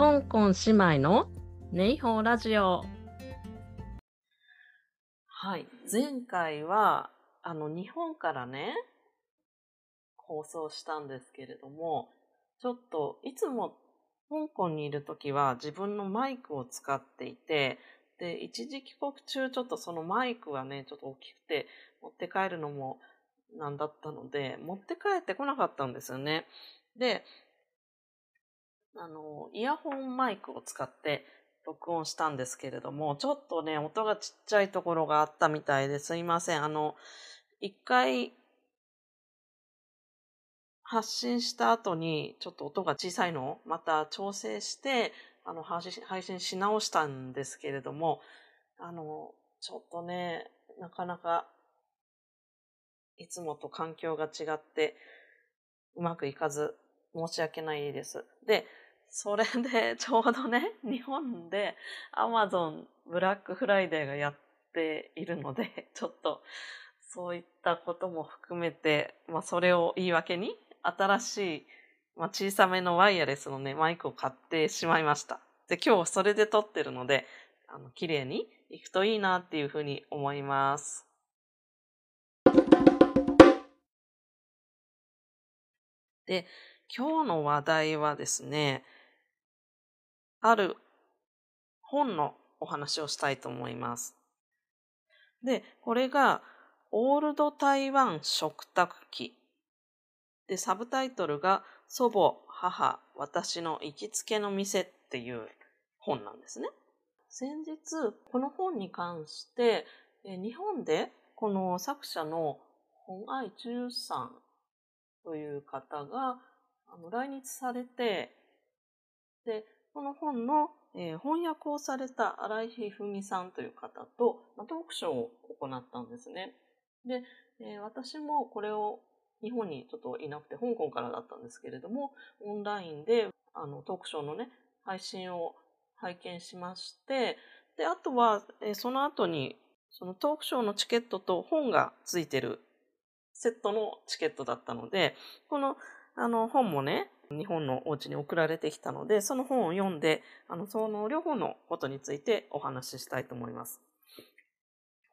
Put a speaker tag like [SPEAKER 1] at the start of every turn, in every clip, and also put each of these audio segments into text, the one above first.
[SPEAKER 1] 香港姉妹のネイホーラジオ。
[SPEAKER 2] はい。前回は、あの、日本からね、放送したんですけれども、ちょっと、いつも香港にいるときは自分のマイクを使っていて、で、一時帰国中ちょっとそのマイクがね、ちょっと大きくて、持って帰るのもなんだったので、持って帰ってこなかったんですよね。で、あの、イヤホンマイクを使って録音したんですけれども、ちょっとね、音がちっちゃいところがあったみたいですいません。あの、一回発信した後にちょっと音が小さいのをまた調整して、あの、配信し直したんですけれども、あの、ちょっとね、なかなかいつもと環境が違ってうまくいかず申し訳ないです。で、それで ちょうどね、日本で Amazon ブラックフライデーがやっているので、ちょっとそういったことも含めて、まあそれを言い訳に新しい、まあ、小さめのワイヤレスのね、マイクを買ってしまいました。で、今日それで撮ってるので、あの、綺麗にいくといいなっていうふうに思います。で、今日の話題はですね、ある本のお話をしたいと思います。で、これが、オールド台湾食卓記。で、サブタイトルが、祖母、母、私の行きつけの店っていう本なんですね。先日、この本に関して、日本でこの作者の本愛中さんという方が来日されて、で、この本の、えー、翻訳をされた荒井ひふみさんという方と、まあ、トークショーを行ったんですね。で、えー、私もこれを日本にちょっといなくて香港からだったんですけれども、オンラインであのトークショーのね、配信を拝見しまして、で、あとは、えー、その後にそのトークショーのチケットと本がついてるセットのチケットだったので、この、あの、本もね、日本のお家に送られてきたので、その本を読んで、あの、その両方のことについてお話ししたいと思います。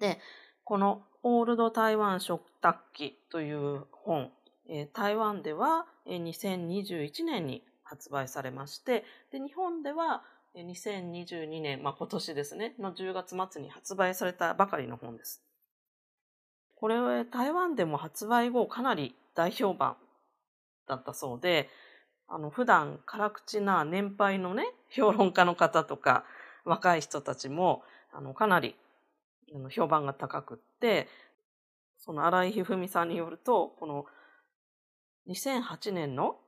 [SPEAKER 2] で、このオールド台湾食卓記という本、えー、台湾では、2021年に発売されまして、で、日本では2022年、まあ、今年ですね、の10月末に発売されたばかりの本です。これは台湾でも発売後かなり大評判だったそうで、あの、普段辛口な年配のね、評論家の方とか若い人たちも、あの、かなり評判が高くって、その荒井ひふみさんによると、この2008年の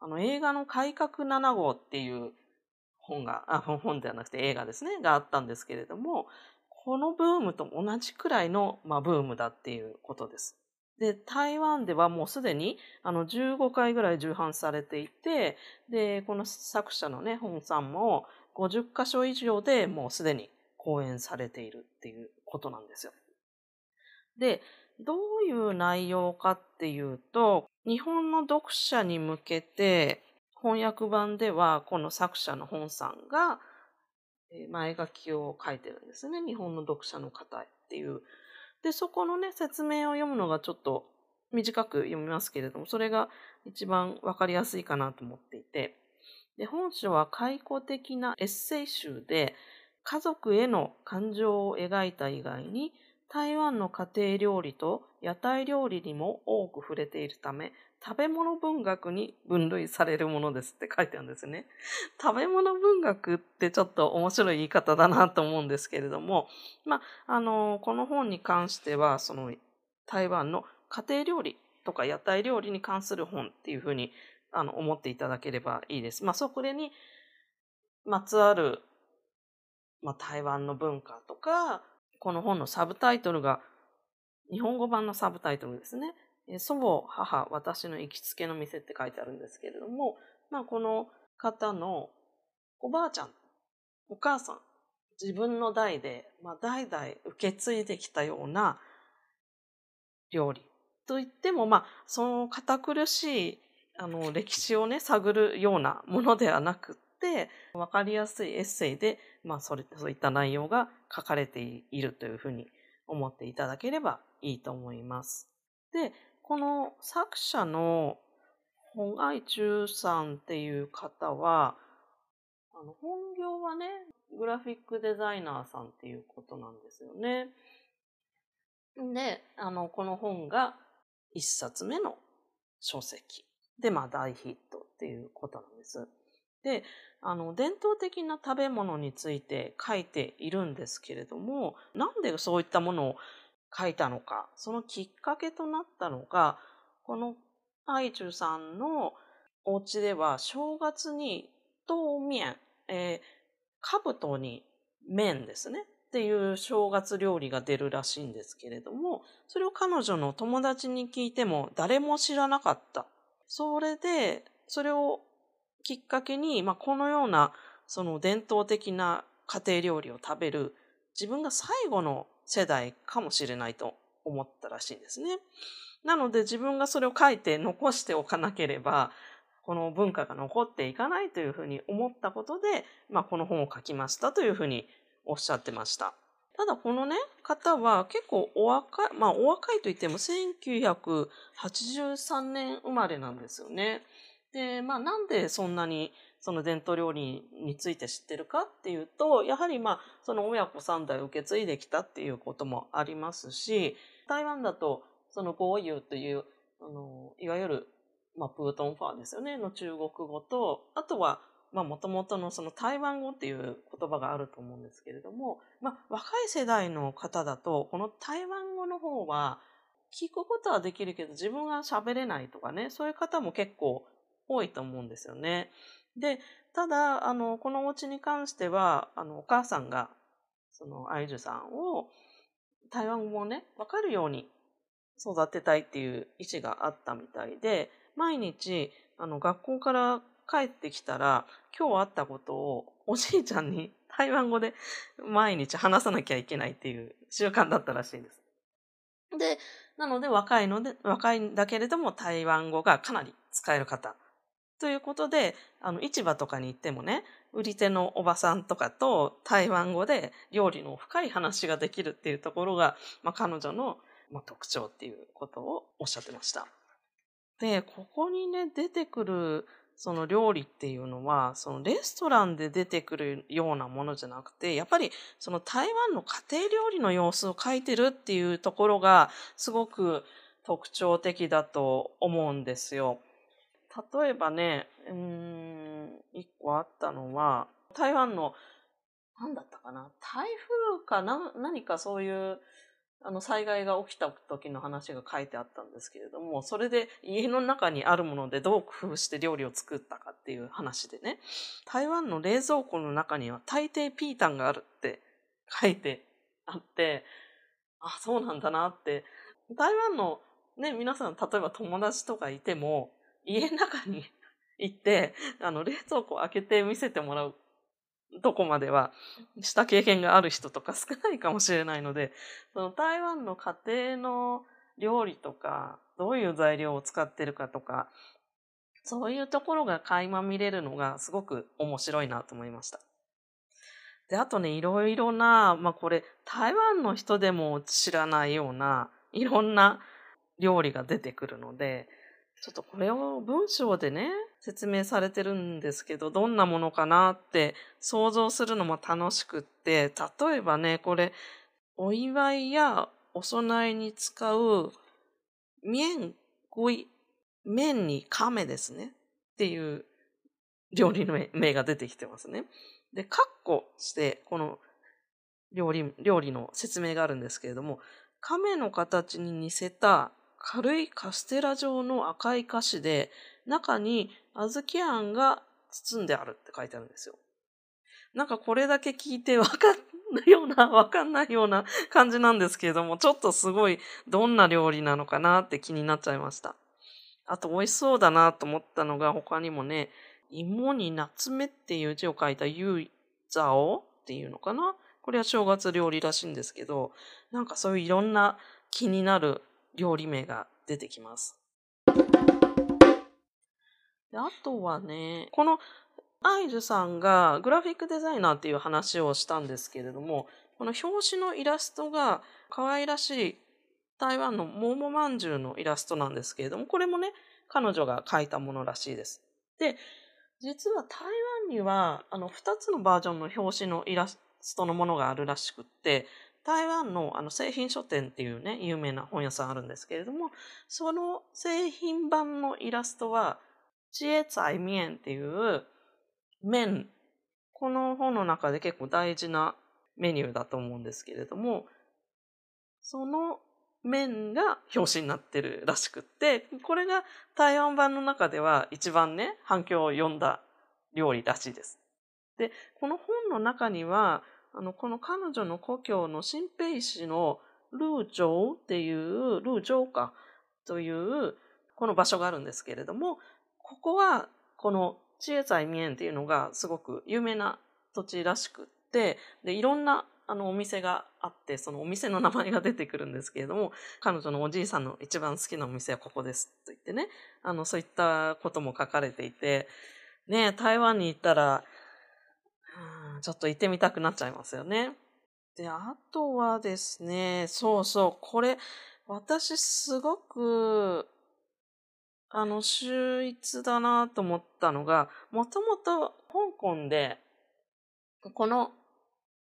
[SPEAKER 2] あの映画の改革7号っていう本が、あ、本ではなくて映画ですね、があったんですけれども、このブームと同じくらいの、まあ、ブームだっていうことです。で、台湾ではもうすでにあの15回ぐらい重版されていて、で、この作者のね、本さんも50箇所以上でもうすでに講演されているっていうことなんですよ。で、どういう内容かっていうと、日本の読者に向けて翻訳版ではこの作者の本さんが前書きを書いてるんですね。日本の読者の方っていう。で、そこのね、説明を読むのがちょっと短く読みますけれども、それが一番わかりやすいかなと思っていて。で、本書は解雇的なエッセイ集で、家族への感情を描いた以外に、台湾の家庭料理と屋台料理にも多く触れているため、食べ物文学に分類されるものですって書いてあるんですね。食べ物文学ってちょっと面白い言い方だなと思うんですけれども、まあ、あの、この本に関しては、その台湾の家庭料理とか屋台料理に関する本っていうふうにあの思っていただければいいです。まあ、そこにまつわる、まあ、台湾の文化とか、この本のサブタイトルが日本語版のサブタイトルですね。祖母、母、私の行きつけの店って書いてあるんですけれども、まあこの方のおばあちゃん、お母さん、自分の代で、まあ代々受け継いできたような料理といっても、まあその堅苦しいあの歴史をね、探るようなものではなくって分かりやすいエッセイで、まあそれ、そういった内容が書かれているというふうに思っていただければいいと思います。で、この作者の本愛中さんっていう方は、あの本業はね、グラフィックデザイナーさんっていうことなんですよね。で、あの、この本が一冊目の書籍で、まあ大ヒットっていうことなんです。で、あの、伝統的な食べ物について書いているんですけれども、なんでそういったものを書いたのか、そのきっかけとなったのが、この愛中さんのお家では正月に豆面、えー、兜に麺ですね。っていう正月料理が出るらしいんですけれども、それを彼女の友達に聞いても誰も知らなかった。それで、それをきっかけに、まあ、このようなその伝統的な家庭料理を食べる自分が最後の世代かもしれないと思ったらしいんですね。なので自分がそれを書いて残しておかなければ、この文化が残っていかないというふうに思ったことで、まあ、この本を書きましたというふうにおっしゃってました。ただこのね、方は結構お若い、まあお若いといっても1983年生まれなんですよね。で、まあなんでそんなにその伝統料理について知ってるかっていうと、やはりまあその親子三代受け継いできたっていうこともありますし、台湾だとそのゴーユーという、あの、いわゆる、まあプートンファーですよね、の中国語と、あとは、もともとのその台湾語っていう言葉があると思うんですけれども、まあ、若い世代の方だと、この台湾語の方は、聞くことはできるけど、自分が喋れないとかね、そういう方も結構多いと思うんですよね。で、ただ、あの、このお家に関しては、あの、お母さんが、その、アイジュさんを、台湾語をね、わかるように育てたいっていう意思があったみたいで、毎日、あの、学校から帰ってきたら、今日あったことをおじいちゃんに台湾語で 毎日話さなきゃいけないっていう習慣だったらしいです。で、なので若いので、若いんだけれども台湾語がかなり使える方。ということで、あの、市場とかに行ってもね、売り手のおばさんとかと台湾語で料理の深い話ができるっていうところが、まあ、彼女の、まあ、特徴っていうことをおっしゃってました。で、ここにね、出てくるその料理っていうのは、そのレストランで出てくるようなものじゃなくて、やっぱりその台湾の家庭料理の様子を書いてるっていうところがすごく特徴的だと思うんですよ。例えばね、うん、一個あったのは、台湾の、何だったかな台風かな何かそういうあの災害が起きた時の話が書いてあったんですけれども、それで家の中にあるものでどう工夫して料理を作ったかっていう話でね、台湾の冷蔵庫の中には大抵ピータンがあるって書いてあって、あ、そうなんだなって。台湾のね、皆さん、例えば友達とかいても、家の中に行って、あの、冷蔵庫を開けて見せてもらうどこまではした経験がある人とか 少ないかもしれないので、その台湾の家庭の料理とか、どういう材料を使ってるかとか、そういうところが垣間見れるのがすごく面白いなと思いました。で、あとね、いろいろな、まあこれ、台湾の人でも知らないような、いろんな料理が出てくるので、ちょっとこれを文章でね、説明されてるんですけど、どんなものかなって想像するのも楽しくって、例えばね、これ、お祝いやお供えに使う、麺、ごい、麺に亀ですね。っていう料理の名が出てきてますね。で、カッコして、この料理、料理の説明があるんですけれども、亀の形に似せた軽いカステラ状の赤い菓子で、中に小豆あんが包んであるって書いてあるんですよ。なんかこれだけ聞いてわかんないような、わかんないような感じなんですけれども、ちょっとすごいどんな料理なのかなって気になっちゃいました。あと美味しそうだなと思ったのが他にもね、芋に夏目っていう字を書いたゆいざおっていうのかな？これは正月料理らしいんですけど、なんかそういういろんな気になる料理名が出てきます。であとはね、このアイズさんがグラフィックデザイナーっていう話をしたんですけれども、この表紙のイラストが可愛らしい台湾の桃まんじゅうのイラストなんですけれども、これもね、彼女が描いたものらしいです。で、実は台湾には、あの、二つのバージョンの表紙のイラストのものがあるらしくって、台湾のあの製品書店っていうね、有名な本屋さんあるんですけれども、その製品版のイラストは、知恵財面っていう麺、この本の中で結構大事なメニューだと思うんですけれども、その麺が表紙になってるらしくって、これが台湾版の中では一番ね、反響を呼んだ料理らしいです。で、この本の中には、あの、この彼女の故郷の新北市のルージョウっていう、ルージョウかという、この場所があるんですけれども、ここは、この知恵財面っていうのがすごく有名な土地らしくって、で、いろんなあのお店があって、そのお店の名前が出てくるんですけれども、彼女のおじいさんの一番好きなお店はここですと言ってね、あの、そういったことも書かれていて、ね、台湾に行ったら、ちょっと行ってみたくなっちゃいますよね。で、あとはですね、そうそう、これ、私すごく、あの、秀逸だなと思ったのが、もともと香港で、この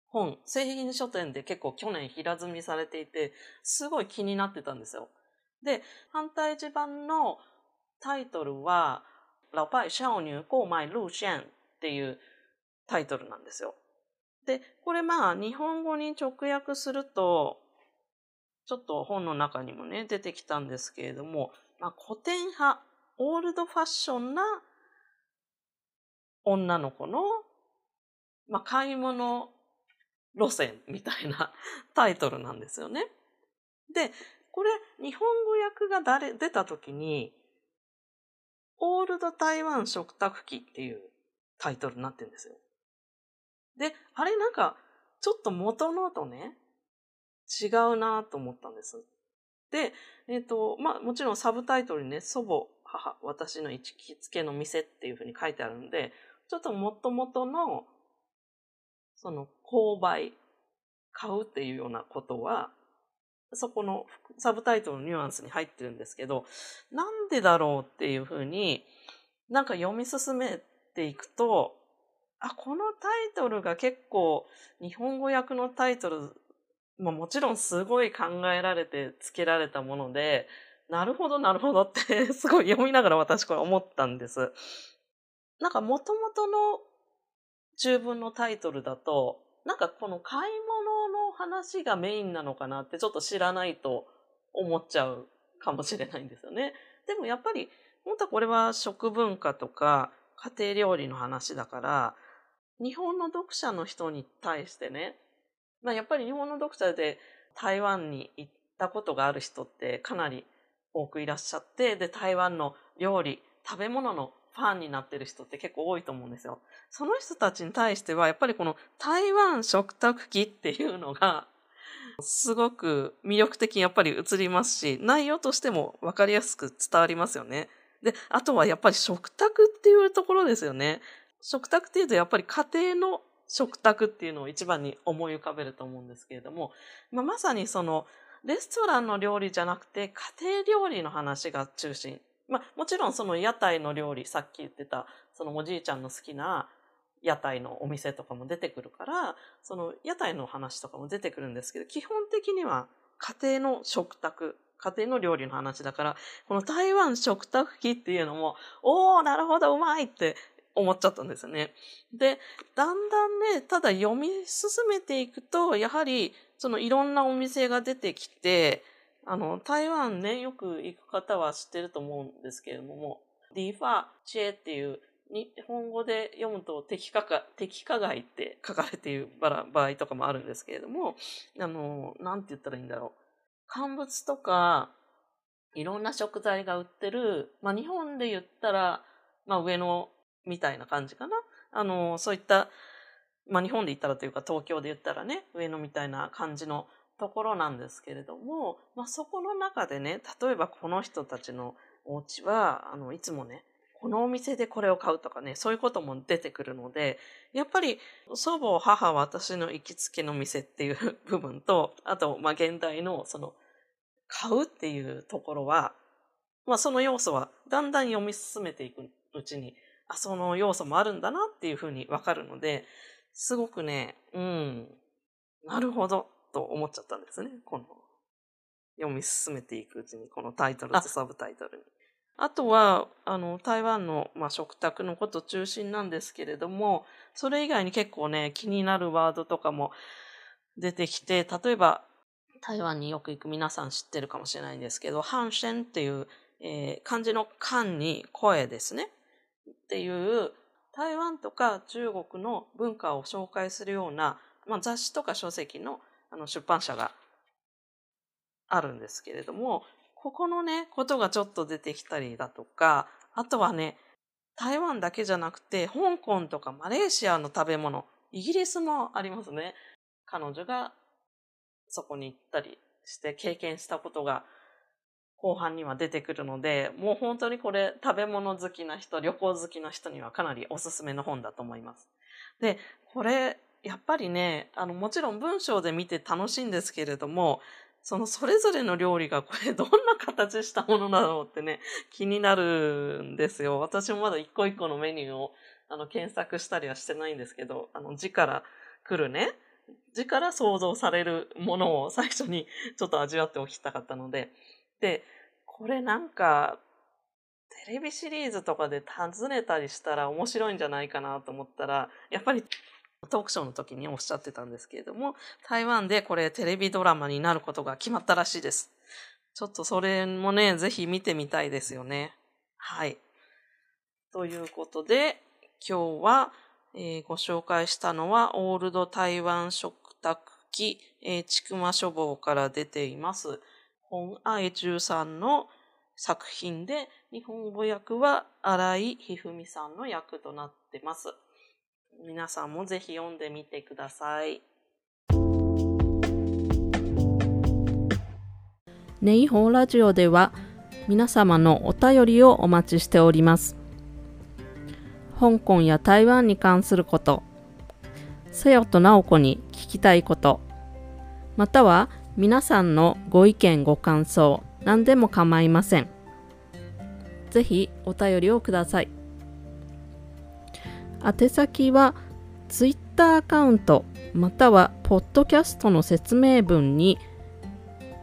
[SPEAKER 2] 本、製品書店で結構去年平積みされていて、すごい気になってたんですよ。で、反対地版のタイトルは、老拜少女購買路線っていうタイトルなんですよ。で、これまあ日本語に直訳すると、ちょっと本の中にもね、出てきたんですけれども、まあ、古典派、オールドファッションな女の子の、まあ、買い物路線みたいな タイトルなんですよね。で、これ、日本語訳が誰出た時に、オールド台湾食卓記っていうタイトルになってるんですよ。で、あれなんか、ちょっと元のとね、違うなと思ったんです。で、えっ、ー、と、まあ、もちろんサブタイトルにね、祖母、母、私の行きつけの店っていうふうに書いてあるんで、ちょっと元々の、その、購買、買うっていうようなことは、そこのサブタイトルのニュアンスに入ってるんですけど、なんでだろうっていうふうに、なんか読み進めていくと、あ、このタイトルが結構日本語訳のタイトル、まあ、もちろんすごい考えられて付けられたもので、なるほどなるほどって すごい読みながら私これ思ったんです。なんか元々の中文のタイトルだと、なんかこの買い物の話がメインなのかなってちょっと知らないと思っちゃうかもしれないんですよね。でもやっぱり、本当はこれは食文化とか家庭料理の話だから、日本の読者の人に対してね、まあ、やっぱり日本の読者で台湾に行ったことがある人ってかなり多くいらっしゃって、で、台湾の料理、食べ物のファンになってる人って結構多いと思うんですよ。その人たちに対しては、やっぱりこの台湾食卓記っていうのが、すごく魅力的にやっぱり映りますし、内容としても分かりやすく伝わりますよね。で、あとはやっぱり食卓っていうところですよね。食卓っていうとやっぱり家庭の食卓っていうのを一番に思い浮かべると思うんですけれども、まあ、まさにそのレストランの料理じゃなくて家庭料理の話が中心。まあ、もちろんその屋台の料理、さっき言ってた、そのおじいちゃんの好きな屋台のお店とかも出てくるから、その屋台の話とかも出てくるんですけど、基本的には家庭の食卓、家庭の料理の話だから、この台湾食卓記っていうのも、おー、なるほど、うまいって思っちゃったんですね。で、だんだんね、ただ読み進めていくと、やはり、そのいろんなお店が出てきて、あの、台湾ね、よく行く方は知ってると思うんですけれども、ディファチェっていう、日本語で読むと敵かか、敵かがいって書かれている場合とかもあるんですけれども、あの、なんて言ったらいいんだろう。乾物とか、いろんな食材が売ってる、まあ日本で言ったら、まあ上野みたいな感じかな。あの、そういった、まあ日本で言ったらというか東京で言ったらね、上野みたいな感じのところなんですけれども、まあ、そこの中でね、例えばこの人たちのお家は、あの、いつもね、このお店でこれを買うとかね、そういうことも出てくるので、やっぱり祖母、母、私の行きつけの店っていう 部分と、あと、まあ、現代のその、買うっていうところは、まあ、その要素はだんだん読み進めていくうちに、その要素もあるんだなっていうふうにわかるので、すごくね、うん、なるほど、と思っちゃったんですね。この、読み進めていくうちに、このタイトルとサブタイトルに。あとは、あの、台湾の、まあ、食卓のこと中心なんですけれども、それ以外に結構ね、気になるワードとかも出てきて、例えば、台湾によく行く皆さん知ってるかもしれないんですけど、反戦っていう、えー、漢字の漢に声ですね。っていう、台湾とか中国の文化を紹介するような、まあ、雑誌とか書籍のあの出版社があるんですけれども、ここのね、ことがちょっと出てきたりだとか、あとはね、台湾だけじゃなくて、香港とかマレーシアの食べ物、イギリスもありますね。彼女がそこに行ったりして経験したことが後半には出てくるので、もう本当にこれ食べ物好きな人、旅行好きな人にはかなりおすすめの本だと思います。で、これ、やっぱりね、あの、もちろん文章で見て楽しいんですけれども、そのそれぞれの料理がこれ どんな形したものなのってね、気になるんですよ。私もまだ一個一個のメニューをあの検索したりはしてないんですけど、あの字から来るね、字から想像されるものを最初にちょっと味わっておきたかったので、で、これなんか、テレビシリーズとかで尋ねたりしたら面白いんじゃないかなと思ったら、やっぱりトークショーの時におっしゃってたんですけれども、台湾でこれテレビドラマになることが決まったらしいです。ちょっとそれもね、ぜひ見てみたいですよね。はい。ということで、今日は、えー、ご紹介したのは、オールド台湾食卓記、えー、ちくま書房から出ています。本愛中さんの作品で、日本語訳は荒井ひふみさんの役となってます。皆さんもぜひ読んでみてください。
[SPEAKER 1] ネイホーラジオでは皆様のお便りをお待ちしております。香港や台湾に関すること、せよとなおこに聞きたいこと、または皆さんのご意見ご感想、何でも構いません。ぜひお便りをください。宛先は Twitter アカウントまたはポッドキャストの説明文に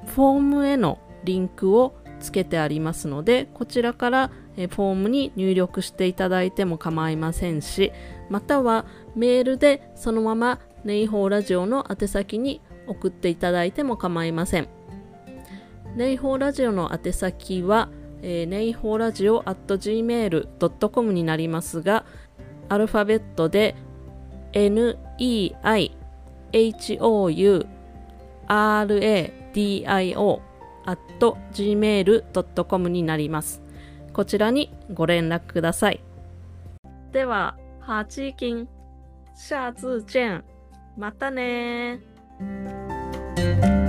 [SPEAKER 1] フォームへのリンクをつけてありますのでこちらからフォームに入力していただいても構いませんしまたはメールでそのままネイホーラジオの宛先に送っていただいても構いませんネイホーラジオの宛先は、えー、ネイホーラジオ at gmail.com になりますがアルファベットで neihouradio at gmail.com になります。こちらにご連絡ください。では、ハチキン、下次見。またね Thank you.